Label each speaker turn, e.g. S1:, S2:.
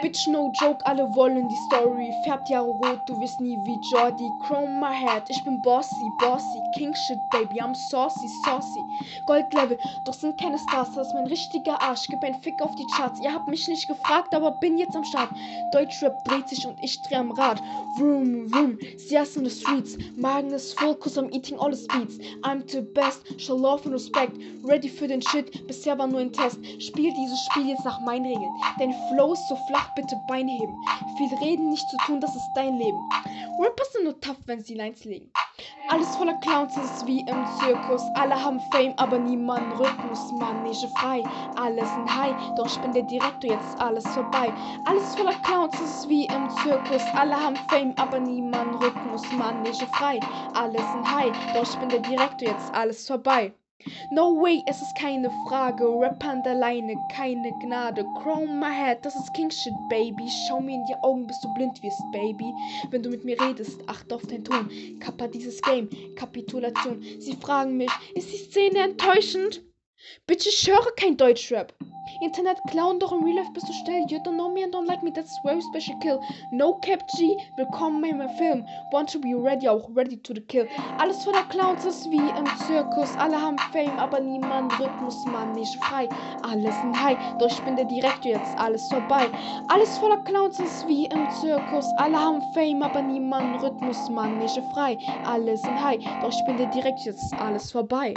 S1: Bitch, no joke, alle wollen die Story. Färbt Jahre rot, du wirst nie wie Jordi. Chrome my head, ich bin bossy, bossy. King shit, baby, I'm saucy, saucy. Goldlevel, doch sind keine Stars, das ist mein richtiger Arsch. Gib ein Fick auf die Charts. Ihr habt mich nicht gefragt, aber bin jetzt am Start. Deutschrap dreht sich und ich dreh am Rad. Vroom, vroom, Sias in the streets. Magen ist voll, cause I'm eating all the speeds. I'm the best, show love and respect. Ready für den Shit, bisher war nur ein Test. Spiel dieses Spiel jetzt nach meinen Regeln. Dein Flow ist so flach, bitte Bein heben. Viel reden, nicht zu tun, das ist dein Leben. Rapper sind nur tough, wenn sie Lines legen. Alles voller Clowns ist wie im Zirkus. Alle haben Fame, aber niemand Rhythmus. Manege frei, alles ein High. Doch ich bin der Direktor, jetzt ist alles vorbei. Alles voller Clowns ist wie im Zirkus. Alle haben Fame, aber niemand Rhythmus. Manege frei, alles ein High. Doch ich bin der Direktor, jetzt ist alles vorbei. No way, es ist keine Frage. Rap an der Leine, keine Gnade. Chrome my head, das ist King Shit, Baby. Schau mir in die Augen, bis du blind wirst, Baby. Wenn du mit mir redest, achte auf deinen Ton. Kappa dieses Game, Kapitulation. Sie fragen mich, ist die Szene enttäuschend? Bitte, ich höre kein Deutschrap. Internet Clown, doch im Real Life bist du still. You don't know me and don't like me, that's very special kill. No Cap G, willkommen in meinem Film. Want to be ready, auch ready to the kill. Alles voller Clowns ist wie im Zirkus. Alle haben Fame, aber niemand Rhythmus, man nicht frei. Alles ein High, doch ich bin der Direktor, jetzt alles vorbei. Alles voller Clowns ist wie im Zirkus. Alle haben Fame, aber niemand Rhythmus, man nicht frei. Alles ein High, doch ich bin der Direktor, jetzt alles vorbei.